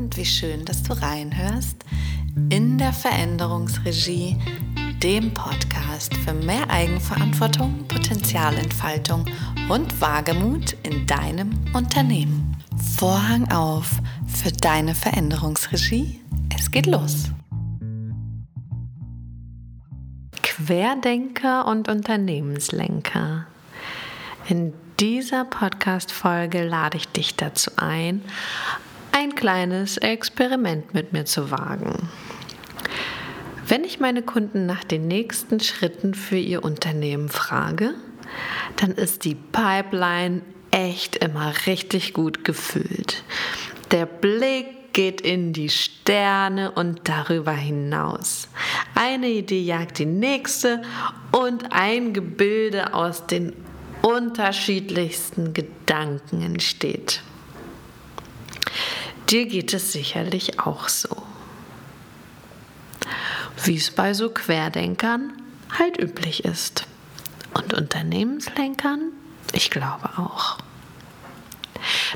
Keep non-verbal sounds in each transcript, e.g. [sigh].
und wie schön, dass du reinhörst in der Veränderungsregie, dem Podcast für mehr Eigenverantwortung, Potenzialentfaltung und Wagemut in deinem Unternehmen. Vorhang auf für deine Veränderungsregie. Es geht los. Querdenker und Unternehmenslenker. In dieser Podcast-Folge lade ich dich dazu ein, ein kleines Experiment mit mir zu wagen. Wenn ich meine Kunden nach den nächsten Schritten für ihr Unternehmen frage, dann ist die Pipeline echt immer richtig gut gefüllt. Der Blick geht in die Sterne und darüber hinaus. Eine Idee jagt die nächste und ein Gebilde aus den unterschiedlichsten Gedanken entsteht. Dir geht es sicherlich auch so. Wie es bei so Querdenkern halt üblich ist. Und Unternehmenslenkern? Ich glaube auch.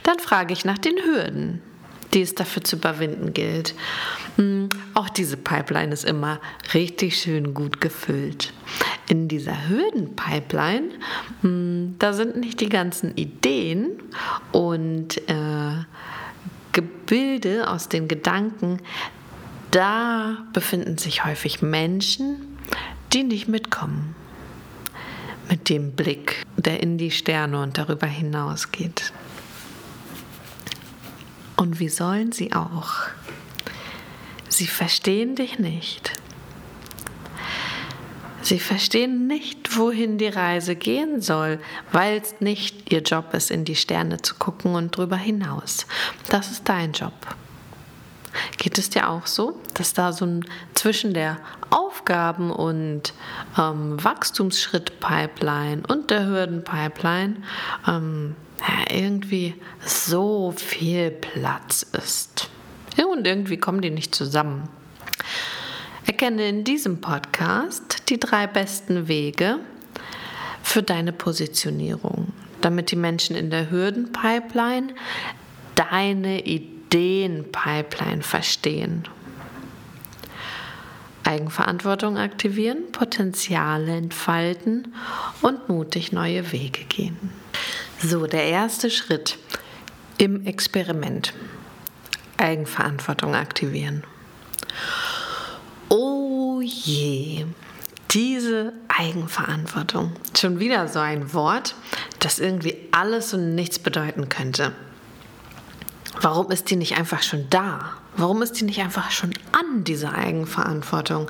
Dann frage ich nach den Hürden, die es dafür zu überwinden gilt. Hm, auch diese Pipeline ist immer richtig schön gut gefüllt. In dieser Hürdenpipeline, hm, da sind nicht die ganzen Ideen und äh, Gebilde aus den Gedanken, da befinden sich häufig Menschen, die nicht mitkommen mit dem Blick, der in die Sterne und darüber hinausgeht. Und wie sollen sie auch? Sie verstehen dich nicht. Sie verstehen nicht, wohin die Reise gehen soll, weil es nicht ihr Job ist, in die Sterne zu gucken und drüber hinaus. Das ist dein Job. Geht es dir auch so, dass da so ein zwischen der Aufgaben- und ähm, Wachstumsschritt-Pipeline und der Hürden-Pipeline ähm, irgendwie so viel Platz ist? Und irgendwie kommen die nicht zusammen. Erkenne in diesem Podcast die drei besten Wege für deine Positionierung, damit die Menschen in der Hürdenpipeline deine Ideenpipeline verstehen. Eigenverantwortung aktivieren, Potenziale entfalten und mutig neue Wege gehen. So, der erste Schritt im Experiment. Eigenverantwortung aktivieren je, diese Eigenverantwortung. Schon wieder so ein Wort, das irgendwie alles und nichts bedeuten könnte. Warum ist die nicht einfach schon da? Warum ist die nicht einfach schon an, diese Eigenverantwortung?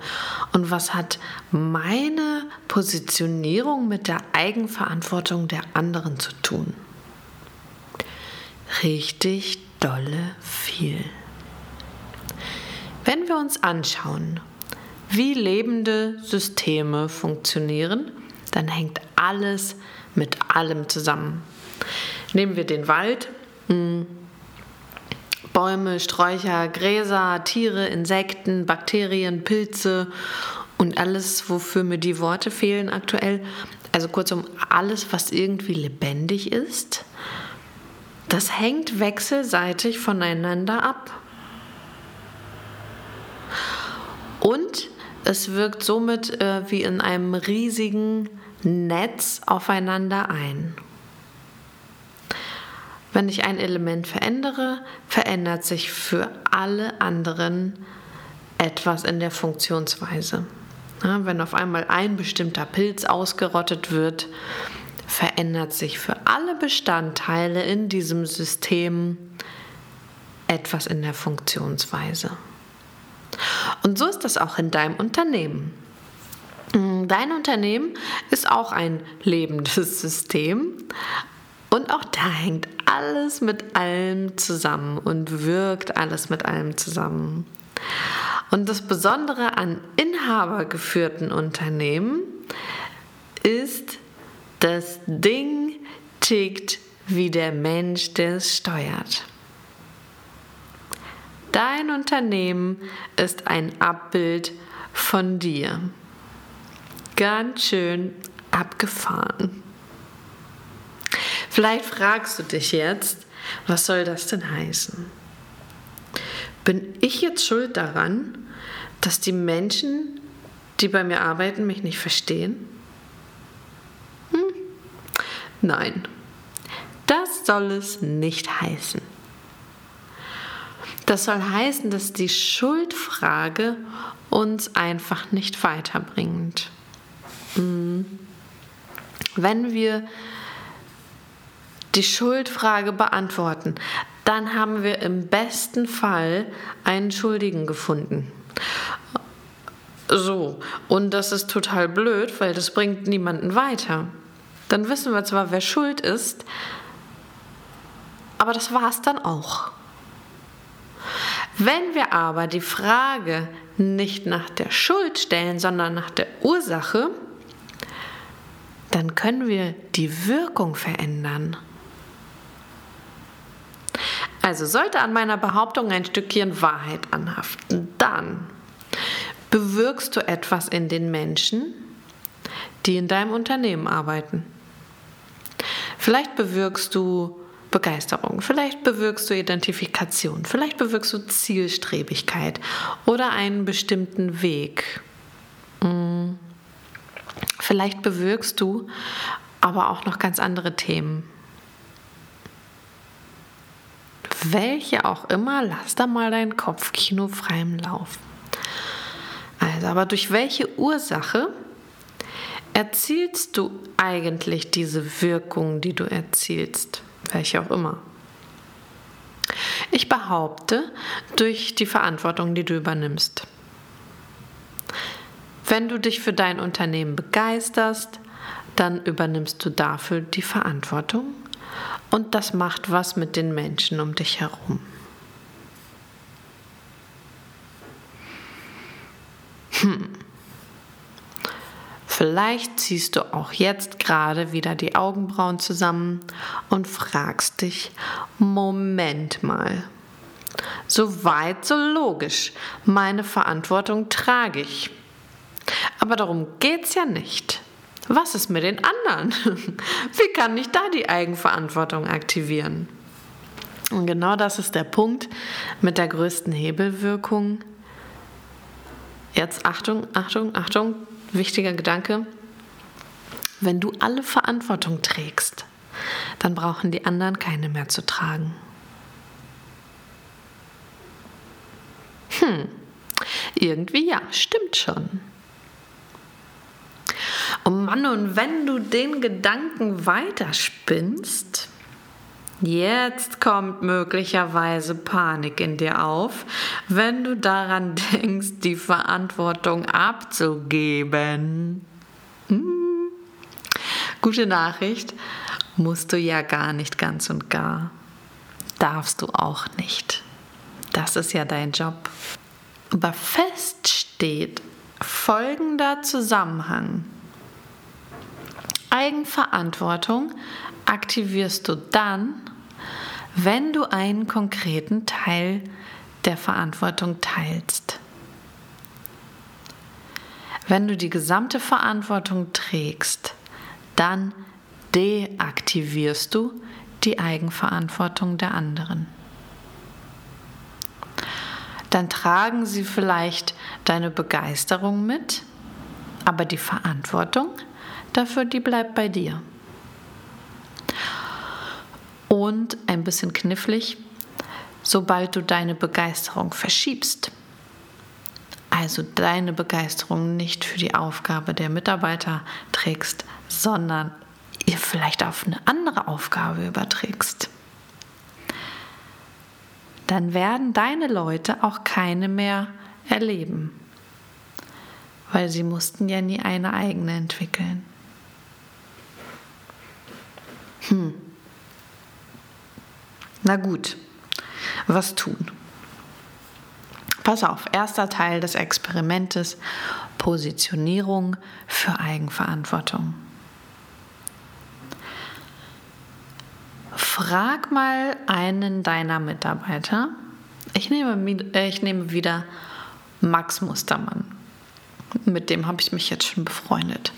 Und was hat meine Positionierung mit der Eigenverantwortung der anderen zu tun? Richtig dolle viel. Wenn wir uns anschauen, wie lebende Systeme funktionieren, dann hängt alles mit allem zusammen. Nehmen wir den Wald, hm, Bäume, Sträucher, Gräser, Tiere, Insekten, Bakterien, Pilze und alles, wofür mir die Worte fehlen aktuell. Also kurzum, alles, was irgendwie lebendig ist, das hängt wechselseitig voneinander ab. Und es wirkt somit äh, wie in einem riesigen Netz aufeinander ein. Wenn ich ein Element verändere, verändert sich für alle anderen etwas in der Funktionsweise. Ja, wenn auf einmal ein bestimmter Pilz ausgerottet wird, verändert sich für alle Bestandteile in diesem System etwas in der Funktionsweise. Und so ist das auch in deinem Unternehmen. Mm, dein Unternehmen ist auch ein lebendes [laughs] System und auch da hängt alles mit allem zusammen und wirkt alles mit allem zusammen. Und das Besondere an inhabergeführten Unternehmen ist, das Ding tickt wie der Mensch, der es steuert. Dein Unternehmen ist ein Abbild von dir. Ganz schön abgefahren. Vielleicht fragst du dich jetzt, was soll das denn heißen? Bin ich jetzt schuld daran, dass die Menschen, die bei mir arbeiten, mich nicht verstehen? Hm. Nein, das soll es nicht heißen. Das soll heißen, dass die Schuldfrage uns einfach nicht weiterbringt. Hm. Wenn wir die Schuldfrage beantworten, dann haben wir im besten Fall einen Schuldigen gefunden. So, und das ist total blöd, weil das bringt niemanden weiter. Dann wissen wir zwar, wer schuld ist, aber das war es dann auch. Wenn wir aber die Frage nicht nach der Schuld stellen, sondern nach der Ursache, dann können wir die Wirkung verändern. Also sollte an meiner Behauptung ein Stückchen Wahrheit anhaften, dann bewirkst du etwas in den Menschen, die in deinem Unternehmen arbeiten. Vielleicht bewirkst du Begeisterung, vielleicht bewirkst du Identifikation, vielleicht bewirkst du Zielstrebigkeit oder einen bestimmten Weg. Hm. Vielleicht bewirkst du aber auch noch ganz andere Themen. Welche auch immer, lass da mal dein Kopfkino freiem Lauf. Also, aber durch welche Ursache erzielst du eigentlich diese Wirkung, die du erzielst? Welche auch immer. Ich behaupte, durch die Verantwortung, die du übernimmst. Wenn du dich für dein Unternehmen begeisterst, dann übernimmst du dafür die Verantwortung und das macht was mit den Menschen um dich herum. Hm. Vielleicht ziehst du auch jetzt gerade wieder die Augenbrauen zusammen und fragst dich, Moment mal. So weit, so logisch. Meine Verantwortung trage ich. Aber darum geht's ja nicht. Was ist mit den anderen? [laughs] Wie kann ich da die Eigenverantwortung aktivieren? Und genau das ist der Punkt mit der größten Hebelwirkung. Jetzt Achtung, Achtung, Achtung, wichtiger Gedanke, wenn du alle Verantwortung trägst, dann brauchen die anderen keine mehr zu tragen. Hm, irgendwie ja, stimmt schon. Oh Mann, und wenn du den Gedanken weiterspinnst, Jetzt kommt möglicherweise Panik in dir auf, wenn du daran [laughs] denkst, die Verantwortung abzugeben. Hm. Gute Nachricht, musst du ja gar nicht ganz und gar. Darfst du auch nicht. Das ist ja dein Job. Aber fest steht folgender Zusammenhang. Eigenverantwortung aktivierst du dann, wenn du einen konkreten Teil der Verantwortung teilst. Wenn du die gesamte Verantwortung trägst, dann deaktivierst du die Eigenverantwortung der anderen. Dann tragen sie vielleicht deine Begeisterung mit, aber die Verantwortung dafür, die bleibt bei dir. Und ein bisschen knifflig, sobald du deine Begeisterung verschiebst, also deine Begeisterung nicht für die Aufgabe der Mitarbeiter trägst, sondern ihr vielleicht auf eine andere Aufgabe überträgst, dann werden deine Leute auch keine mehr erleben, weil sie mussten ja nie eine eigene entwickeln. Hm. Na gut, was tun? Pass auf, erster Teil des Experimentes, Positionierung für Eigenverantwortung. Frag mal einen deiner Mitarbeiter. Ich nehme, äh, ich nehme wieder Max Mustermann. Mit dem habe ich mich jetzt schon befreundet.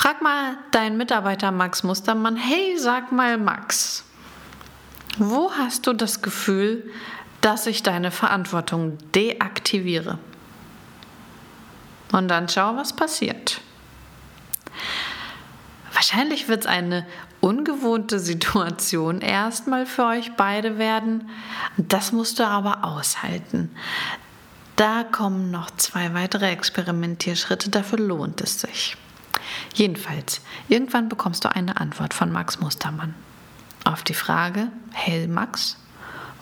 Frag mal deinen Mitarbeiter Max Mustermann, hey, sag mal Max, wo hast du das Gefühl, dass ich deine Verantwortung deaktiviere. Und dann schau, was passiert. Wahrscheinlich wird es eine ungewohnte Situation [laughs] erstmal für euch beide werden. Das musst du aber aushalten. Da kommen noch zwei weitere Experimentierschritte, dafür lohnt es sich. Jedenfalls, irgendwann bekommst du eine Antwort von Max Mustermann auf die Frage, hey Max,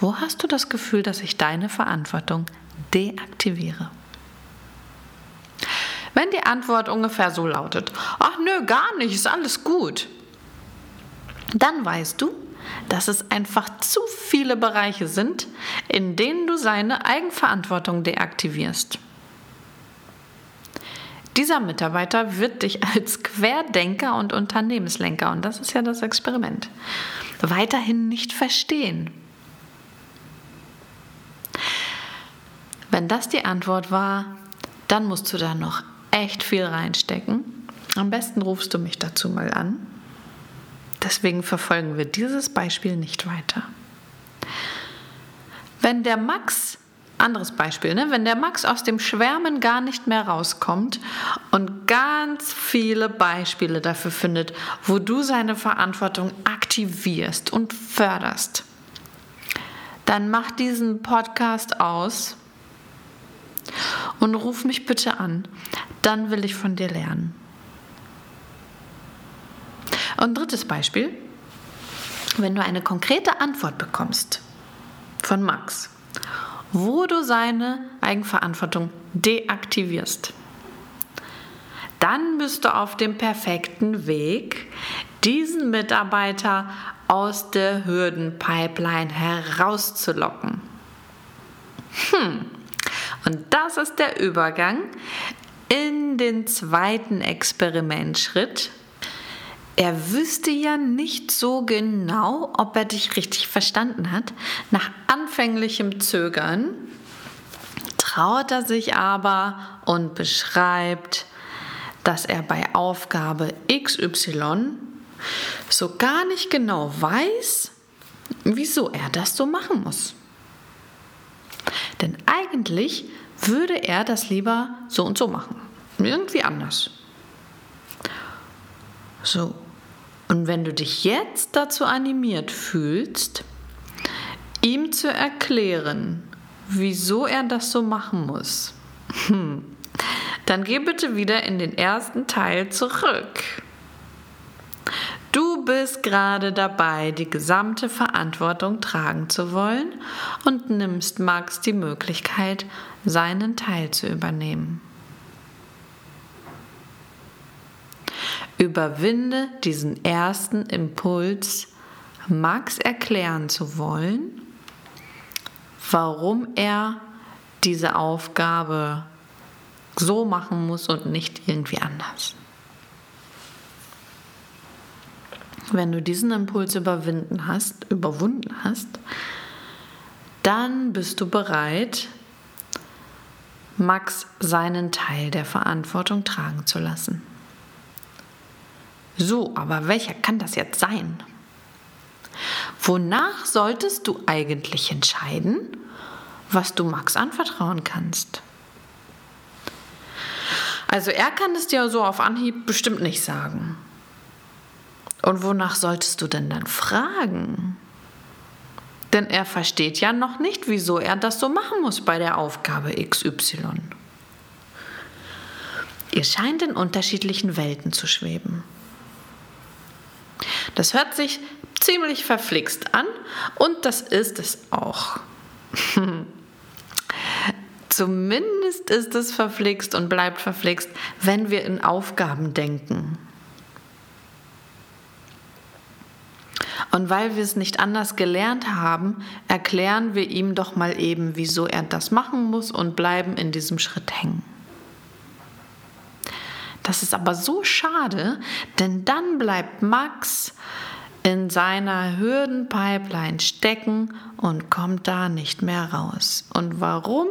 wo hast du das Gefühl, dass ich deine Verantwortung deaktiviere? Wenn die Antwort ungefähr so lautet, ach nö, gar nicht, ist alles gut, dann weißt du, dass es einfach zu viele Bereiche sind, in denen du seine Eigenverantwortung deaktivierst. Dieser Mitarbeiter wird dich [laughs] als Querdenker und Unternehmenslenker, und das ist ja das Experiment, weiterhin nicht verstehen. Wenn das die Antwort war, dann musst du da noch echt viel reinstecken. Am besten rufst du mich dazu mal an. Deswegen verfolgen wir dieses Beispiel nicht weiter. Wenn der Max, anderes Beispiel, ne, wenn der Max aus dem Schwärmen gar nicht mehr rauskommt und ganz viele Beispiele dafür findet, wo du seine Verantwortung aktivierst und förderst, dann mach diesen Podcast aus und ruf mich bitte an. Dann will ich von dir lernen. Und drittes Beispiel, wenn du eine konkrete Antwort bekommst von Max, wo du seine Eigenverantwortung deaktivierst, dann bist du auf dem perfekten Weg, diesen Mitarbeiter aus der Hürdenpipeline herauszulocken. Hm. Und das ist der Übergang in den zweiten Experimentschritt, er wüsste ja nicht so genau, ob er dich richtig verstanden hat. Nach anfänglichem Zögern traut er sich aber und beschreibt, dass er bei Aufgabe XY so gar nicht genau weiß, wieso er das so machen muss. Denn eigentlich würde er das lieber so und so machen. Irgendwie anders. So, und wenn du dich jetzt dazu animiert fühlst, ihm zu erklären, wieso er das so machen muss, hm, dann geh bitte wieder in den ersten Teil zurück. Du bist gerade dabei, die gesamte Verantwortung tragen zu wollen und nimmst Max die Möglichkeit, seinen Teil zu übernehmen. Überwinde diesen ersten Impuls, Max erklären zu wollen, warum er diese Aufgabe so machen muss und nicht irgendwie anders. Wenn du diesen Impuls überwinden hast, überwunden hast, dann bist du bereit, Max seinen Teil der Verantwortung tragen zu lassen. So, aber welcher kann das jetzt sein? Wonach solltest du eigentlich entscheiden, was du Max anvertrauen kannst? Also er kann es dir so auf Anhieb bestimmt nicht sagen. Und wonach solltest du denn dann fragen? Denn er versteht ja noch nicht, wieso er das so machen muss bei der Aufgabe XY. Ihr scheint in unterschiedlichen Welten zu schweben. Das hört sich ziemlich verflixt an und das ist es auch. [laughs] Zumindest ist es verflixt und bleibt verflixt, wenn wir in Aufgaben denken. Und weil wir es nicht anders gelernt haben, erklären wir ihm doch mal eben, wieso er das machen muss und bleiben in diesem Schritt hängen. Das ist aber so schade, denn dann bleibt Max in seiner Hürdenpipeline stecken und kommt da nicht mehr raus. Und warum?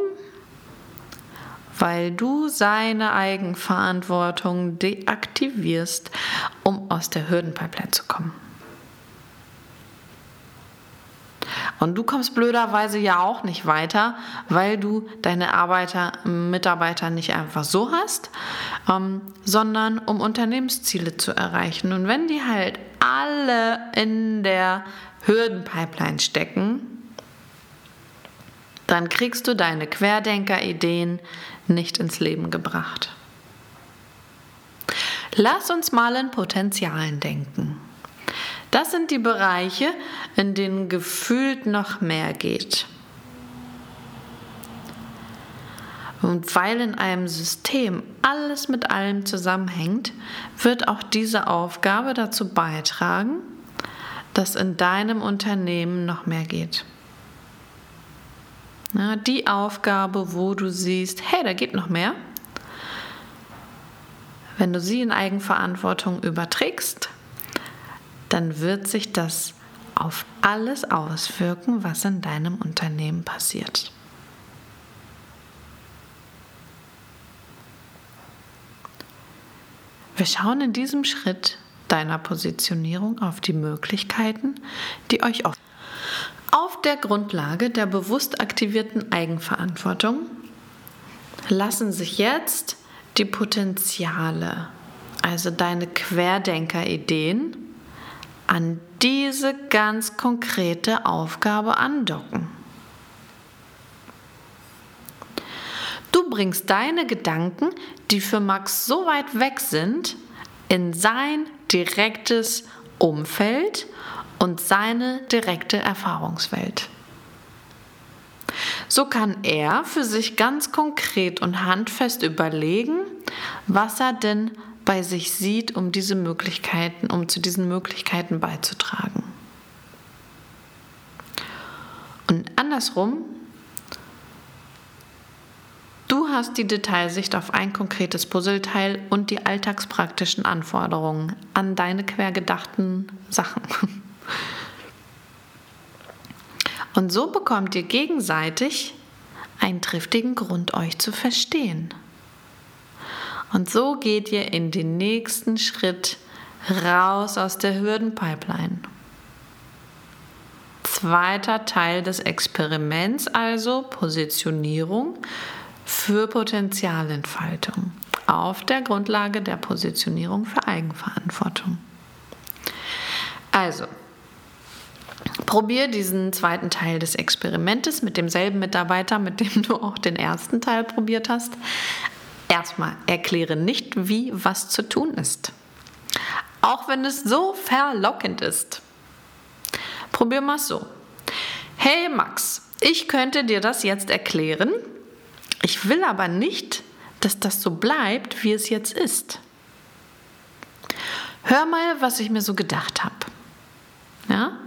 Weil du seine Eigenverantwortung deaktivierst, um aus der Hürdenpipeline zu kommen. Und du kommst blöderweise ja auch nicht weiter, weil du deine Arbeiter, Mitarbeiter nicht einfach so hast, ähm, sondern um Unternehmensziele zu erreichen. Und wenn die halt alle in der Hürdenpipeline stecken, dann kriegst du deine Querdenker-Ideen nicht ins Leben gebracht. Lass uns mal in Potenzialen denken. Das sind die Bereiche, in denen gefühlt noch mehr geht. Und weil in einem System alles mit allem zusammenhängt, wird auch diese Aufgabe dazu beitragen, dass in deinem Unternehmen noch mehr geht. Ja, die Aufgabe, wo du siehst, hey, da geht noch mehr. Wenn du sie in Eigenverantwortung überträgst, dann wird sich das auf alles auswirken, was in deinem Unternehmen passiert. Wir schauen in diesem Schritt deiner Positionierung auf die Möglichkeiten, die euch offen auf der Grundlage der bewusst aktivierten Eigenverantwortung lassen sich jetzt die Potenziale, also deine Querdenker-Ideen, an diese ganz konkrete Aufgabe andocken. Du bringst deine Gedanken, die für Max so weit weg sind, in sein direktes Umfeld und seine direkte Erfahrungswelt. So kann er für sich ganz konkret und handfest überlegen, was er denn bei sich sieht, um diese Möglichkeiten, um zu diesen Möglichkeiten beizutragen. Und andersrum, du hast die Detailsicht auf ein konkretes Puzzleteil und die alltagspraktischen Anforderungen an deine quergedachten Sachen. Und so bekommt ihr gegenseitig einen triftigen Grund, euch zu verstehen. Und so geht ihr in den nächsten Schritt raus aus der Hürdenpipeline. Zweiter Teil des Experiments also Positionierung für Potenzialentfaltung auf der Grundlage der Positionierung für Eigenverantwortung. Also, Probier diesen zweiten Teil des Experimentes mit demselben Mitarbeiter, mit dem du auch den ersten Teil probiert hast. Erstmal erkläre nicht, wie was zu tun ist. Auch wenn es so verlockend ist. Probier mal so. Hey Max, ich könnte dir das jetzt erklären. Ich will aber nicht, dass das so bleibt, wie es jetzt ist. Hör mal, was ich mir so gedacht habe. Ja?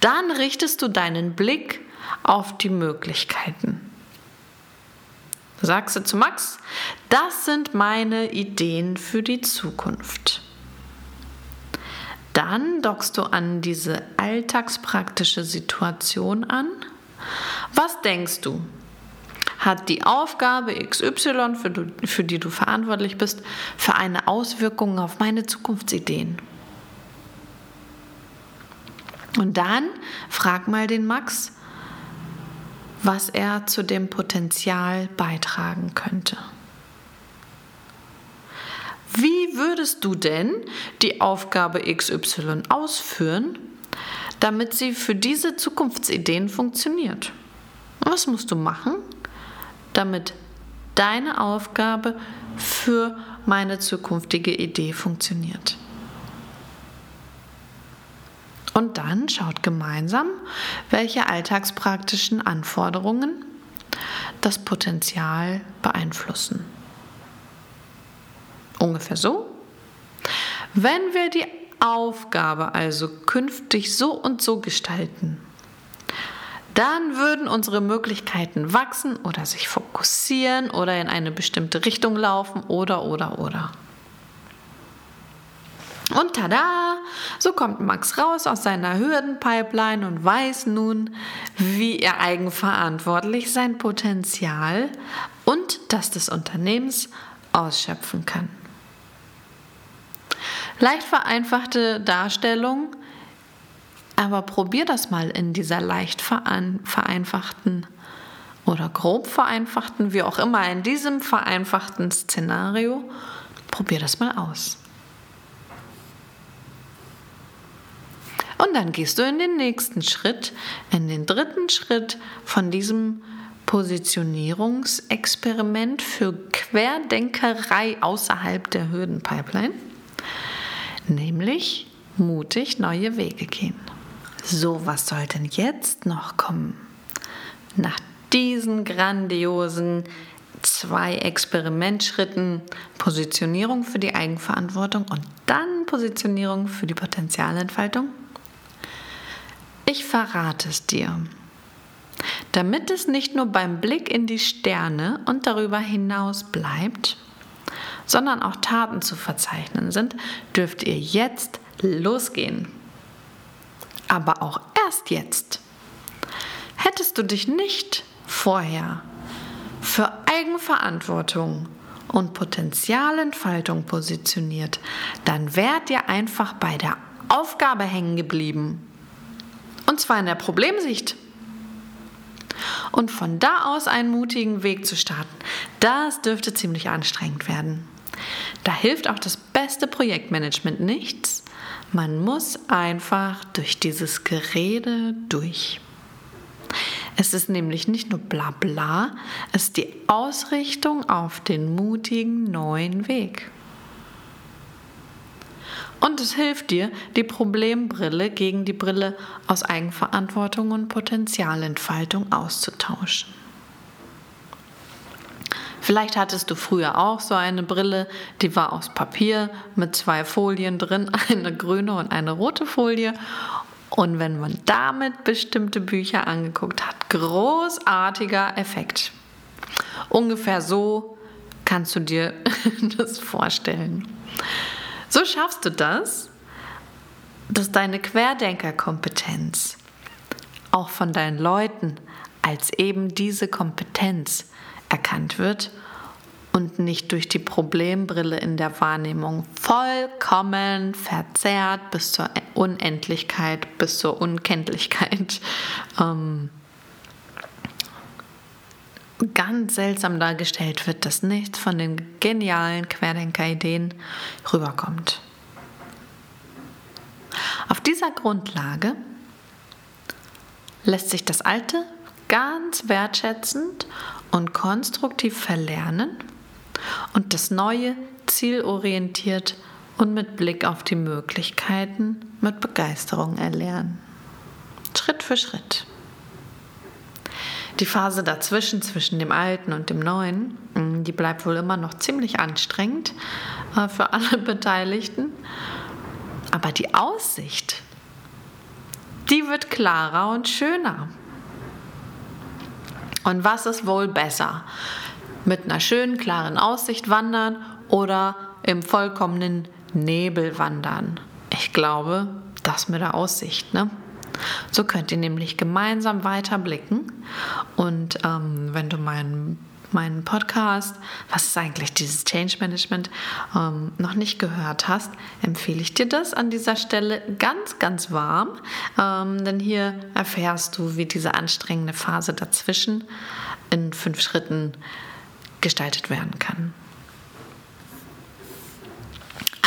Dann richtest du deinen Blick auf die Möglichkeiten. Sagst du zu Max, das sind meine Ideen für die Zukunft. Dann dockst du an diese alltagspraktische Situation an. Was denkst du? Hat die Aufgabe XY, für, du, für die du verantwortlich bist, für eine Auswirkung auf meine Zukunftsideen? Und dann frag mal den Max, was er zu dem Potenzial beitragen könnte. Wie würdest du denn die Aufgabe XY ausführen, damit sie für diese Zukunftsideen funktioniert? Was musst du machen, damit deine Aufgabe für meine zukünftige Idee funktioniert? Und dann schaut gemeinsam, welche alltagspraktischen Anforderungen das Potenzial beeinflussen. Ungefähr so. Wenn wir die Aufgabe also künftig so und so gestalten, dann würden unsere Möglichkeiten wachsen oder sich fokussieren oder in eine bestimmte Richtung laufen oder oder oder. Und tada, so kommt Max raus aus seiner Hürdenpipeline und weiß nun, wie er eigenverantwortlich sein Potenzial und das des Unternehmens ausschöpfen kann. Leicht vereinfachte Darstellung, Aber probier das mal in dieser leicht vereinfachten oder grob vereinfachten, wie auch immer, in diesem vereinfachten Szenario. Probier das mal aus. Und dann gehst du in den nächsten Schritt, in den dritten Schritt von diesem Positionierungsexperiment für Querdenkerei außerhalb der Hürdenpipeline, nämlich mutig neue Wege gehen. So, was soll denn jetzt noch kommen? Nach diesen grandiosen zwei Experimentschritten Positionierung für die Eigenverantwortung und dann Positionierung für die Potenzialentfaltung? Ich verrate es dir. Damit es nicht nur beim Blick in die Sterne und darüber hinaus bleibt, sondern auch Taten zu verzeichnen sind, dürft ihr jetzt losgehen. Aber auch erst jetzt. Hättest du dich nicht vorher für Eigenverantwortung und Potenzialentfaltung positioniert, dann wärt ihr einfach bei der Aufgabe hängen geblieben und zwar in der Problemsicht. Und von da aus einen mutigen Weg zu starten, das dürfte ziemlich anstrengend werden. Da hilft auch das beste Projektmanagement nichts. Man muss einfach durch dieses Gerede durch. Es ist nämlich nicht nur bla bla, es ist die Ausrichtung auf den mutigen neuen Weg. Und es hilft dir, die Problembrille gegen die Brille aus Eigenverantwortung und Potenzialentfaltung auszutauschen. Vielleicht hattest du früher auch so eine Brille, die war aus Papier mit zwei Folien drin, [laughs] eine grüne und eine rote Folie. Und wenn man damit bestimmte Bücher angeguckt hat, großartiger Effekt. Ungefähr so kannst du dir [laughs] das vorstellen. So schaffst du das, dass deine Querdenkerkompetenz auch von deinen Leuten als eben diese Kompetenz erkannt wird und nicht durch die Problembrille in der Wahrnehmung vollkommen verzerrt bis zur Unendlichkeit, bis zur Unkenntlichkeit [laughs] ähm, ganz seltsam dargestellt wird, dass nichts von den genialen Querdenker-Ideen rüberkommt. Auf dieser Grundlage lässt sich das Alte ganz wertschätzend und konstruktiv verlernen und das Neue zielorientiert und mit Blick auf die Möglichkeiten mit Begeisterung erlernen. Schritt für Schritt. Die Phase dazwischen, zwischen dem Alten und dem Neuen, mm, die bleibt wohl immer noch ziemlich anstrengend äh, für [laughs] alle Beteiligten. Aber die Aussicht, die wird klarer und schöner. Und was ist wohl besser? Mit einer schönen, klaren Aussicht wandern oder im vollkommenen Nebel wandern? Ich glaube, das mit der Aussicht, ne? So könnt ihr nämlich gemeinsam weiter blicken. Und ähm, wenn du meinen meinen Podcast, was ist eigentlich dieses Change Management, ähm, noch nicht gehört hast, empfehle ich dir das an dieser Stelle ganz, ganz warm. Ähm, denn hier erfährst du, wie diese anstrengende Phase dazwischen in fünf Schritten gestaltet werden kann.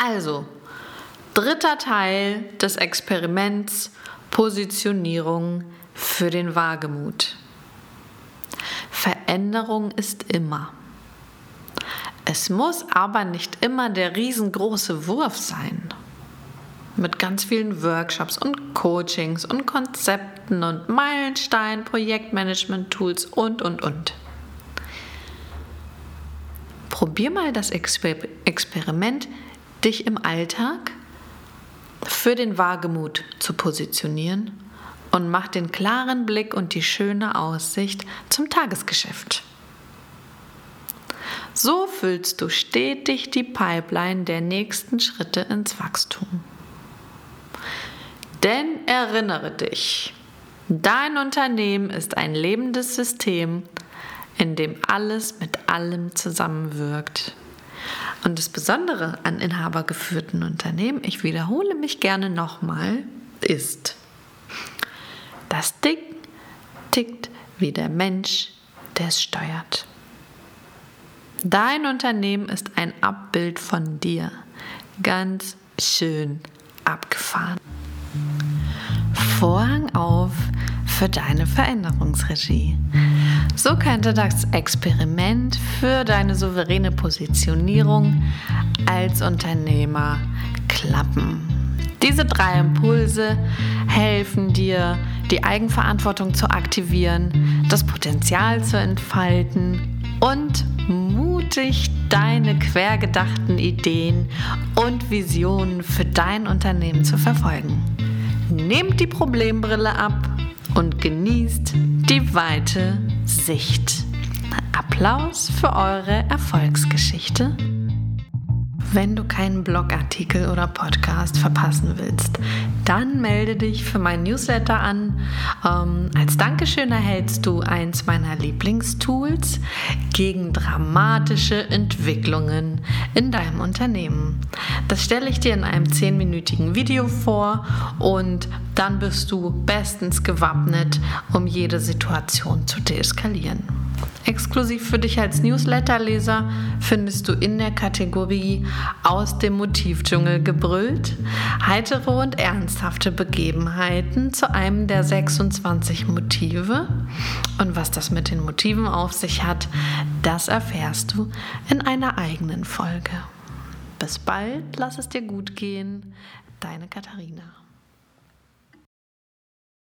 Also, dritter Teil des Experiments Positionierung für den Wagemut. Veränderung ist immer. Es muss aber nicht immer der riesengroße Wurf sein. Mit ganz vielen Workshops und Coachings und Konzepten und Meilenstein, Projektmanagement-Tools und, und, und. Probier mal das Exper Experiment, dich im Alltag für den Wagemut zu positionieren und mach den klaren Blick und die schöne Aussicht zum Tagesgeschäft. So füllst du stetig die Pipeline der nächsten Schritte ins Wachstum. Denn erinnere dich, dein Unternehmen ist ein lebendes System, in dem alles mit allem zusammenwirkt. Und das Besondere an inhabergeführten Unternehmen, ich wiederhole mich gerne nochmal, ist, Das Ding tickt wie der Mensch, der es steuert. Dein Unternehmen ist ein Abbild von dir. Ganz schön abgefahren. Vorhang auf für deine Veränderungsregie. So könnte das Experiment für deine souveräne Positionierung als Unternehmer klappen. Diese drei Impulse helfen dir, die Eigenverantwortung zu aktivieren, das Potenzial zu entfalten und mutig deine quergedachten Ideen und Visionen für dein Unternehmen zu verfolgen. Nehmt die Problembrille ab und genießt die weite Sicht. Applaus für eure Erfolgsgeschichte. Wenn du keinen Blogartikel oder Podcast verpassen willst, dann melde dich für meinen Newsletter an. Ähm, als Dankeschön erhältst du eins meiner Lieblingstools gegen dramatische Entwicklungen in deinem Unternehmen. Das stelle ich dir in einem 10-minütigen Video vor und dann bist du bestens gewappnet, um jede Situation zu deeskalieren. Exklusiv für dich als Newsletterleser findest du in der Kategorie Aus dem Motivdschungel gebrüllt heitere und ernsthafte Begebenheiten zu einem der 26 Motive. Und was das mit den Motiven auf sich hat, das erfährst du in einer eigenen Folge. Bis bald, lass es dir gut gehen. Deine Katharina.